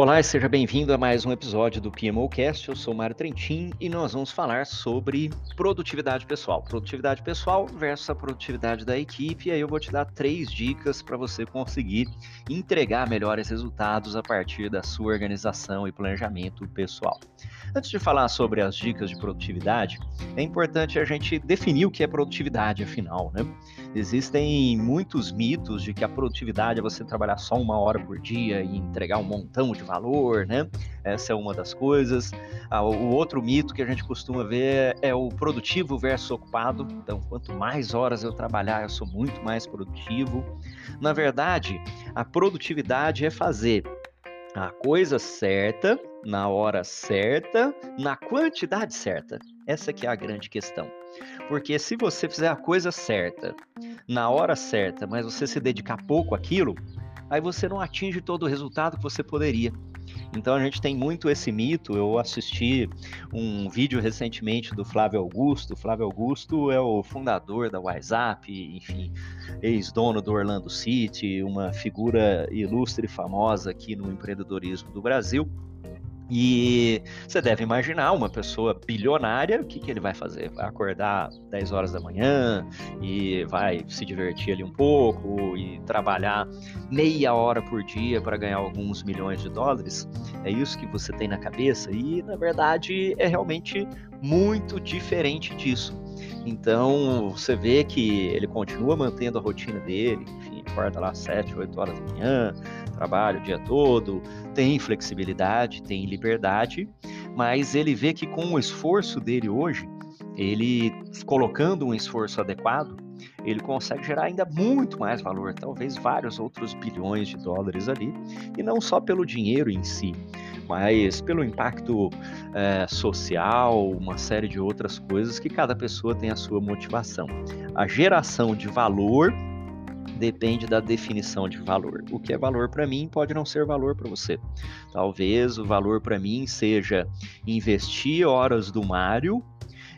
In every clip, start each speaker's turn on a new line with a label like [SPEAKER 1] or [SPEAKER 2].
[SPEAKER 1] Olá e seja bem-vindo a mais um episódio do PMOcast. Eu sou Mário Trentin e nós vamos falar sobre produtividade pessoal. Produtividade pessoal versus a produtividade da equipe. E aí eu vou te dar três dicas para você conseguir entregar melhores resultados a partir da sua organização e planejamento pessoal. Antes de falar sobre as dicas de produtividade, é importante a gente definir o que é produtividade, afinal, né? Existem muitos mitos de que a produtividade é você trabalhar só uma hora por dia e entregar um montão de valor, né? Essa é uma das coisas. Ah, o outro mito que a gente costuma ver é o produtivo versus ocupado. Então, quanto mais horas eu trabalhar, eu sou muito mais produtivo. Na verdade, a produtividade é fazer a coisa certa, na hora certa, na quantidade certa. Essa que é a grande questão. Porque se você fizer a coisa certa, na hora certa, mas você se dedicar pouco àquilo, aí você não atinge todo o resultado que você poderia. Então a gente tem muito esse mito. Eu assisti um vídeo recentemente do Flávio Augusto. Flávio Augusto é o fundador da WhatsApp, enfim, ex-dono do Orlando City, uma figura ilustre e famosa aqui no empreendedorismo do Brasil. E você deve imaginar uma pessoa bilionária, o que, que ele vai fazer? Vai acordar 10 horas da manhã e vai se divertir ali um pouco e trabalhar meia hora por dia para ganhar alguns milhões de dólares? É isso que você tem na cabeça? E na verdade é realmente muito diferente disso. Então você vê que ele continua mantendo a rotina dele, enfim, acorda lá às 7, 8 horas da manhã, trabalha o dia todo, tem flexibilidade, tem liberdade, mas ele vê que com o esforço dele hoje, ele colocando um esforço adequado, ele consegue gerar ainda muito mais valor, talvez vários outros bilhões de dólares ali, e não só pelo dinheiro em si, mas pelo impacto é, social, uma série de outras coisas que cada pessoa tem a sua motivação. A geração de valor depende da definição de valor. O que é valor para mim pode não ser valor para você. Talvez o valor para mim seja investir horas do Mário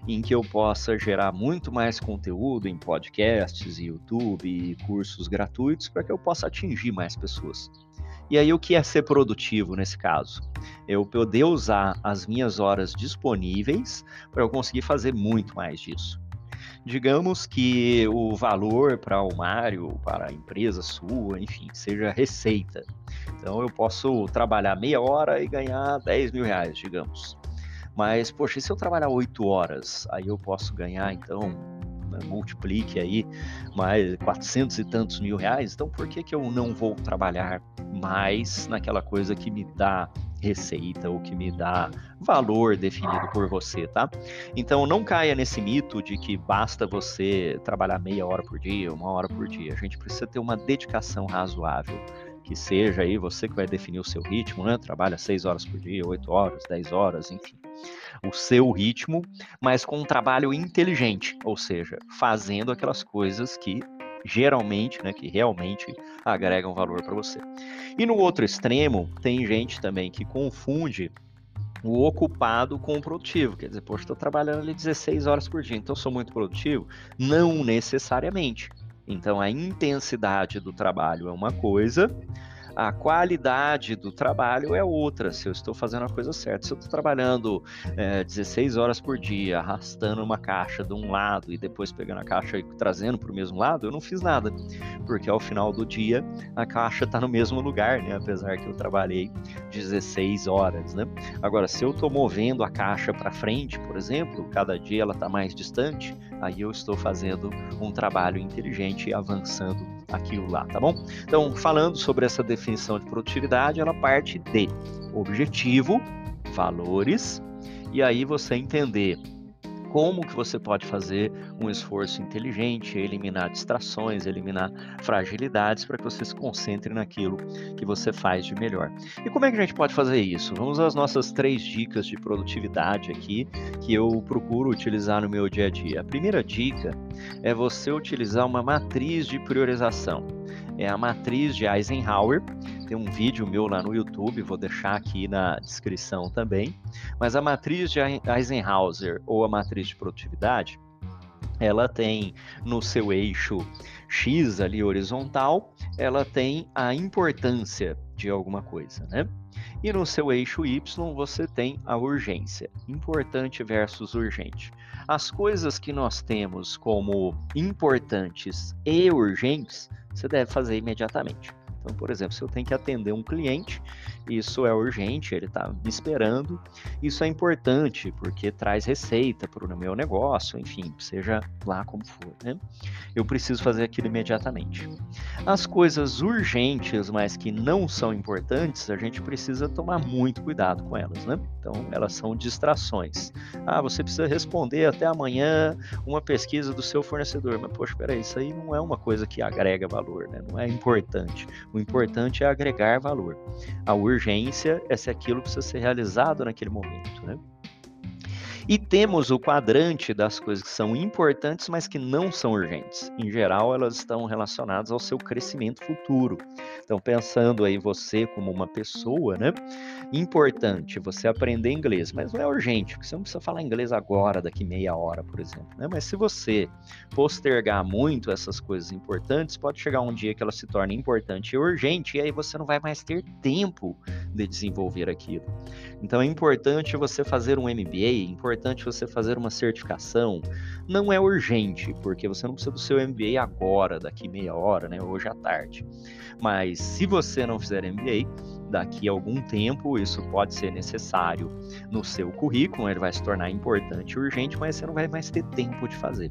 [SPEAKER 1] em que eu possa gerar muito mais conteúdo em podcasts, YouTube e cursos gratuitos para que eu possa atingir mais pessoas. E aí, o que é ser produtivo nesse caso? Eu poder usar as minhas horas disponíveis para eu conseguir fazer muito mais disso. Digamos que o valor para o Mário, para a empresa sua, enfim, seja receita. Então eu posso trabalhar meia hora e ganhar 10 mil reais, digamos. Mas, poxa, e se eu trabalhar 8 horas, aí eu posso ganhar, então, multiplique aí mais 400 e tantos mil reais. Então, por que, que eu não vou trabalhar mais naquela coisa que me dá receita, o que me dá valor definido por você, tá? Então não caia nesse mito de que basta você trabalhar meia hora por dia, uma hora por dia. A gente precisa ter uma dedicação razoável que seja aí você que vai definir o seu ritmo, né? Trabalha seis horas por dia, oito horas, dez horas, enfim. O seu ritmo, mas com um trabalho inteligente, ou seja, fazendo aquelas coisas que geralmente, né, que realmente agregam valor para você. E no outro extremo, tem gente também que confunde o ocupado com o produtivo. Quer dizer, poxa, estou trabalhando ali 16 horas por dia, então sou muito produtivo? Não necessariamente. Então, a intensidade do trabalho é uma coisa, a qualidade do trabalho é outra, se eu estou fazendo a coisa certa. Se eu estou trabalhando é, 16 horas por dia, arrastando uma caixa de um lado e depois pegando a caixa e trazendo para o mesmo lado, eu não fiz nada, porque ao final do dia a caixa está no mesmo lugar, né? apesar que eu trabalhei 16 horas. Né? Agora, se eu estou movendo a caixa para frente, por exemplo, cada dia ela está mais distante, aí eu estou fazendo um trabalho inteligente e avançando aquilo lá, tá bom? Então, falando sobre essa definição de produtividade, ela parte de objetivo, valores, e aí você entender como que você pode fazer um esforço inteligente, eliminar distrações, eliminar fragilidades para que você se concentre naquilo que você faz de melhor. E como é que a gente pode fazer isso? Vamos às nossas três dicas de produtividade aqui que eu procuro utilizar no meu dia a dia. A primeira dica é você utilizar uma matriz de priorização. É a matriz de Eisenhower, tem um vídeo meu lá no YouTube, vou deixar aqui na descrição também. Mas a matriz de Eisenhower ou a matriz de produtividade, ela tem no seu eixo X ali horizontal, ela tem a importância de alguma coisa, né? E no seu eixo Y você tem a urgência, importante versus urgente. As coisas que nós temos como importantes e urgentes, você deve fazer imediatamente. Então, por exemplo, se eu tenho que atender um cliente, isso é urgente, ele está me esperando. Isso é importante porque traz receita para o meu negócio, enfim, seja lá como for, né? Eu preciso fazer aquilo imediatamente. As coisas urgentes, mas que não são importantes, a gente precisa tomar muito cuidado com elas, né? Então, elas são distrações. Ah, você precisa responder até amanhã uma pesquisa do seu fornecedor. Mas, poxa, peraí, isso aí não é uma coisa que agrega valor, né? Não é importante. O importante é agregar valor. A urgência é se aquilo precisa ser realizado naquele momento, né? E temos o quadrante das coisas que são importantes, mas que não são urgentes. Em geral, elas estão relacionadas ao seu crescimento futuro. Então, pensando aí você como uma pessoa, né? Importante você aprender inglês, mas não é urgente, porque você não precisa falar inglês agora, daqui meia hora, por exemplo, né? Mas se você postergar muito essas coisas importantes, pode chegar um dia que ela se torne importante e urgente, e aí você não vai mais ter tempo de desenvolver aquilo. Então é importante você fazer um MBA, é importante você fazer uma certificação. Não é urgente, porque você não precisa do seu MBA agora, daqui meia hora, né, hoje à tarde. Mas se você não fizer MBA, daqui a algum tempo isso pode ser necessário no seu currículo, ele vai se tornar importante e urgente, mas você não vai mais ter tempo de fazer.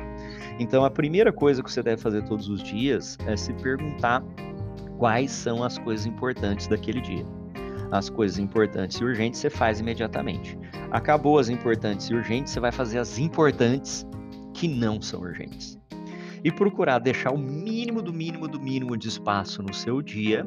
[SPEAKER 1] Então a primeira coisa que você deve fazer todos os dias é se perguntar quais são as coisas importantes daquele dia as coisas importantes e urgentes, você faz imediatamente. Acabou as importantes e urgentes, você vai fazer as importantes que não são urgentes. E procurar deixar o mínimo do mínimo do mínimo de espaço no seu dia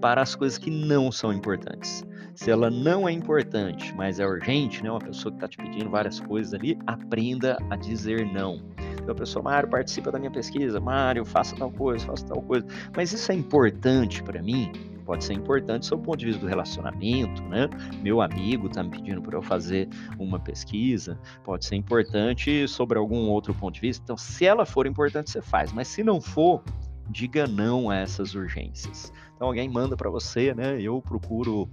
[SPEAKER 1] para as coisas que não são importantes. Se ela não é importante, mas é urgente, né? Uma pessoa que está te pedindo várias coisas ali, aprenda a dizer não. Então a pessoa, Mário, participa da minha pesquisa, Mário, faça tal coisa, faça tal coisa. Mas isso é importante para mim? Pode ser importante sob o ponto de vista do relacionamento, né? Meu amigo está me pedindo para eu fazer uma pesquisa, pode ser importante sobre algum outro ponto de vista. Então, se ela for importante, você faz, mas se não for, diga não a essas urgências. Então, alguém manda para você, né? Eu procuro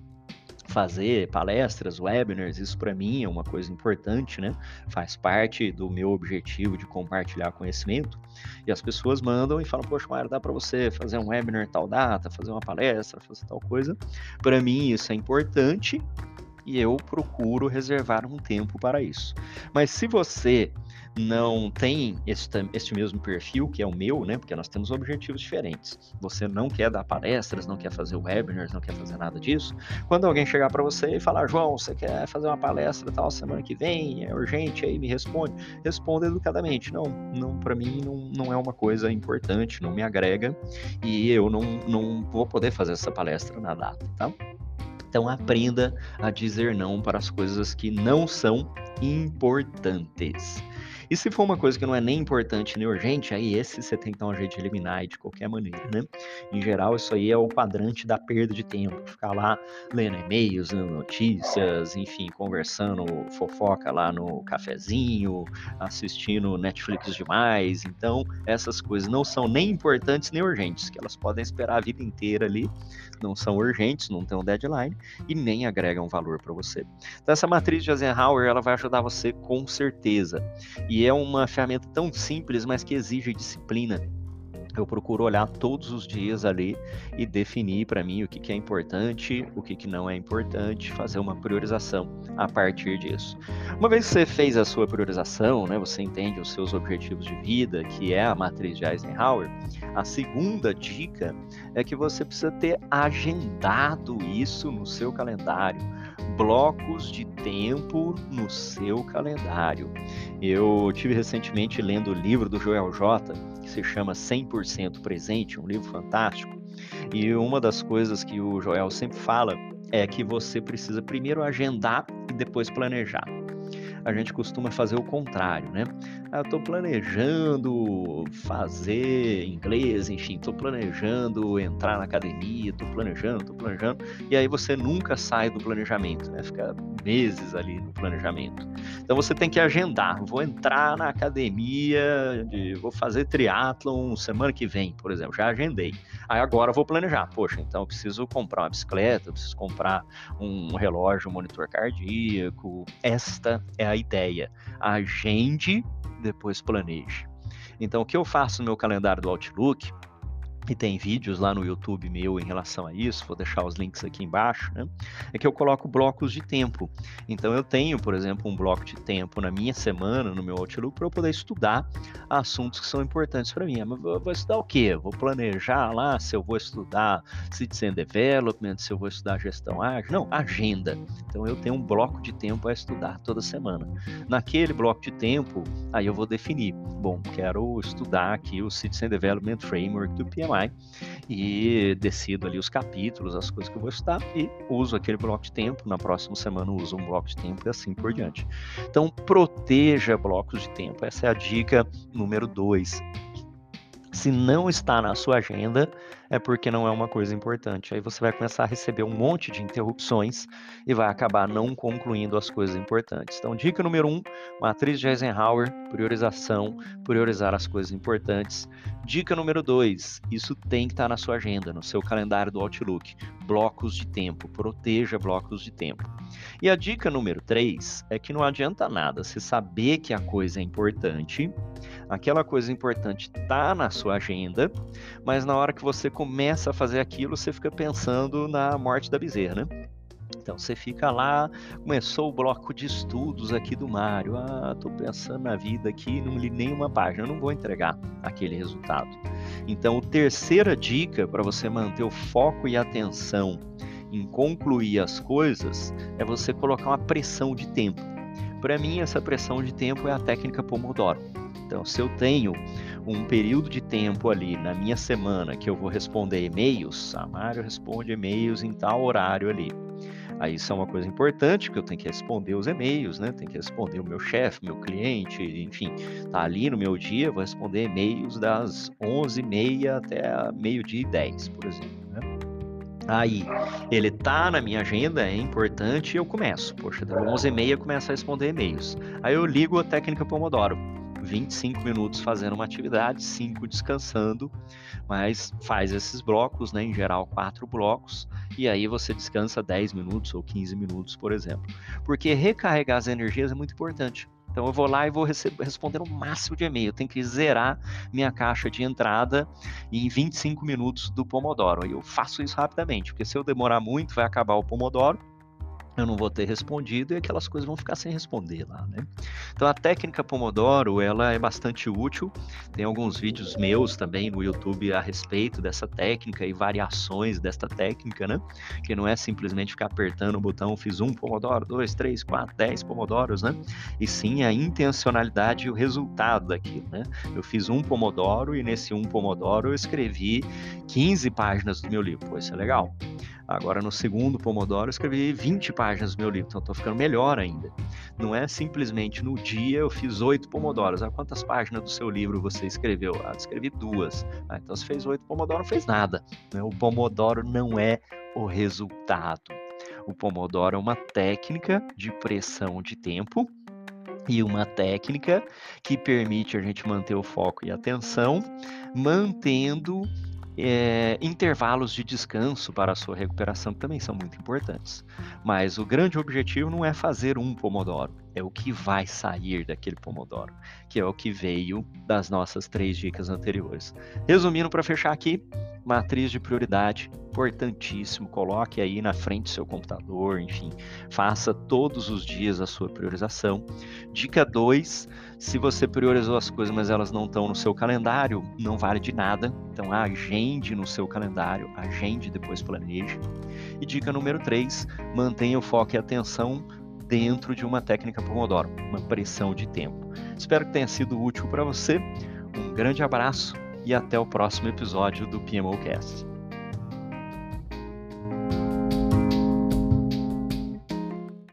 [SPEAKER 1] fazer palestras, webinars, isso para mim é uma coisa importante, né? Faz parte do meu objetivo de compartilhar conhecimento. E as pessoas mandam e falam: Poxa, Mário, dá para você fazer um webinar tal data, fazer uma palestra, fazer tal coisa. Para mim, isso é importante e eu procuro reservar um tempo para isso. Mas se você não tem este, este mesmo perfil, que é o meu, né? Porque nós temos objetivos diferentes. Você não quer dar palestras, não quer fazer webinars, não quer fazer nada disso. Quando alguém chegar para você e falar, João, você quer fazer uma palestra tal semana que vem, é urgente, aí me responde. Responda educadamente. Não, não para mim não, não é uma coisa importante, não me agrega e eu não, não vou poder fazer essa palestra na data, tá? Então aprenda a dizer não para as coisas que não são importantes. E se for uma coisa que não é nem importante nem urgente, aí esse você tem que dar um jeito de eliminar de qualquer maneira, né? Em geral, isso aí é o quadrante da perda de tempo. Ficar lá lendo e-mails, lendo notícias, enfim, conversando fofoca lá no cafezinho, assistindo Netflix demais. Então, essas coisas não são nem importantes nem urgentes, que elas podem esperar a vida inteira ali, não são urgentes, não tem um deadline e nem agregam valor para você. Então, essa matriz de Eisenhower, ela vai ajudar você com certeza. E e é uma ferramenta tão simples, mas que exige disciplina. Eu procuro olhar todos os dias ali e definir para mim o que, que, é importante, o que, que não é importante, fazer uma priorização a partir disso. Uma vez que você fez a sua priorização, né, você entende os seus objetivos de vida, que é a matriz de Eisenhower, a segunda dica é que você precisa ter agendado isso no seu calendário blocos de tempo no seu calendário. Eu tive recentemente lendo o livro do Joel J, que se chama 100% Presente, um livro fantástico. E uma das coisas que o Joel sempre fala é que você precisa primeiro agendar e depois planejar. A gente costuma fazer o contrário, né? Ah, eu estou planejando fazer inglês, enfim, estou planejando entrar na academia, estou planejando, estou planejando, e aí você nunca sai do planejamento, né? Fica meses ali no planejamento. Então você tem que agendar. Vou entrar na academia, de, vou fazer triatlon semana que vem, por exemplo. Já agendei. Aí agora vou planejar. Poxa, então eu preciso comprar uma bicicleta, eu preciso comprar um relógio, um monitor cardíaco. Esta é a ideia. Agende, depois planeje. Então o que eu faço no meu calendário do Outlook e tem vídeos lá no YouTube meu em relação a isso, vou deixar os links aqui embaixo, né? É que eu coloco blocos de tempo. Então eu tenho, por exemplo, um bloco de tempo na minha semana, no meu Outlook, para eu poder estudar assuntos que são importantes para mim. Mas vou, vou estudar o quê? Vou planejar lá se eu vou estudar Citizen Development, se eu vou estudar gestão ágil. Não, agenda. Então eu tenho um bloco de tempo a estudar toda semana. Naquele bloco de tempo, aí eu vou definir. Bom, quero estudar aqui o Citizen Development Framework do PMI e decido ali os capítulos, as coisas que eu vou estudar e uso aquele bloco de tempo. Na próxima semana uso um bloco de tempo e assim por diante. Então, proteja blocos de tempo. Essa é a dica número dois. Se não está na sua agenda, é porque não é uma coisa importante. Aí você vai começar a receber um monte de interrupções e vai acabar não concluindo as coisas importantes. Então, dica número um: matriz de Eisenhower, priorização, priorizar as coisas importantes. Dica número dois: isso tem que estar na sua agenda, no seu calendário do Outlook. Blocos de tempo, proteja blocos de tempo. E a dica número três é que não adianta nada se saber que a coisa é importante, aquela coisa importante está na sua agenda, mas na hora que você começa a fazer aquilo, você fica pensando na morte da bezerra, né? Então você fica lá, começou o bloco de estudos aqui do Mário. Ah, tô pensando na vida aqui, não li nenhuma página, não vou entregar aquele resultado. Então, a terceira dica para você manter o foco e atenção em concluir as coisas é você colocar uma pressão de tempo. Para mim, essa pressão de tempo é a técnica Pomodoro. Então, se eu tenho um período de tempo ali na minha semana que eu vou responder e-mails, a Mário responde e-mails em tal horário ali. Aí isso é uma coisa importante, porque eu tenho que responder os e-mails, né? Tenho que responder o meu chefe, meu cliente, enfim, tá ali no meu dia, vou responder e-mails das 11h30 até meio-dia e 10, por exemplo, né? Aí, ele tá na minha agenda, é importante, eu começo. Poxa, das 11h30 eu começo a responder e-mails. Aí eu ligo a técnica Pomodoro 25 minutos fazendo uma atividade, 5 descansando, mas faz esses blocos, né, em geral quatro blocos, e aí você descansa 10 minutos ou 15 minutos, por exemplo. Porque recarregar as energias é muito importante. Então eu vou lá e vou responder o máximo de e-mail. Eu tenho que zerar minha caixa de entrada em 25 minutos do Pomodoro. E eu faço isso rapidamente, porque se eu demorar muito, vai acabar o Pomodoro eu não vou ter respondido e aquelas coisas vão ficar sem responder lá, né? Então a técnica Pomodoro, ela é bastante útil. Tem alguns vídeos meus também no YouTube a respeito dessa técnica e variações desta técnica, né? Que não é simplesmente ficar apertando o botão, fiz um Pomodoro, dois, três, quatro, dez Pomodoros, né? E sim a intencionalidade e o resultado daquilo, né? Eu fiz um Pomodoro e nesse um Pomodoro eu escrevi 15 páginas do meu livro. Pô, isso é legal. Agora, no segundo Pomodoro, eu escrevi 20 páginas do meu livro, então estou ficando melhor ainda. Não é simplesmente no dia eu fiz oito Pomodoros. Ah, quantas páginas do seu livro você escreveu? Ah, escrevi duas. Ah, então você fez oito Pomodoro, não fez nada. Né? O Pomodoro não é o resultado. O Pomodoro é uma técnica de pressão de tempo e uma técnica que permite a gente manter o foco e atenção, mantendo é, intervalos de descanso para a sua recuperação também são muito importantes. Mas o grande objetivo não é fazer um pomodoro, é o que vai sair daquele pomodoro, que é o que veio das nossas três dicas anteriores. Resumindo, para fechar aqui, matriz de prioridade, importantíssimo. Coloque aí na frente do seu computador, enfim, faça todos os dias a sua priorização. Dica 2: se você priorizou as coisas, mas elas não estão no seu calendário, não vale de nada. Então, agende no seu calendário, agende depois planeje. E dica número 3: mantenha o foco e atenção dentro de uma técnica Pomodoro, uma pressão de tempo. Espero que tenha sido útil para você. Um grande abraço e até o próximo episódio do PMOcast.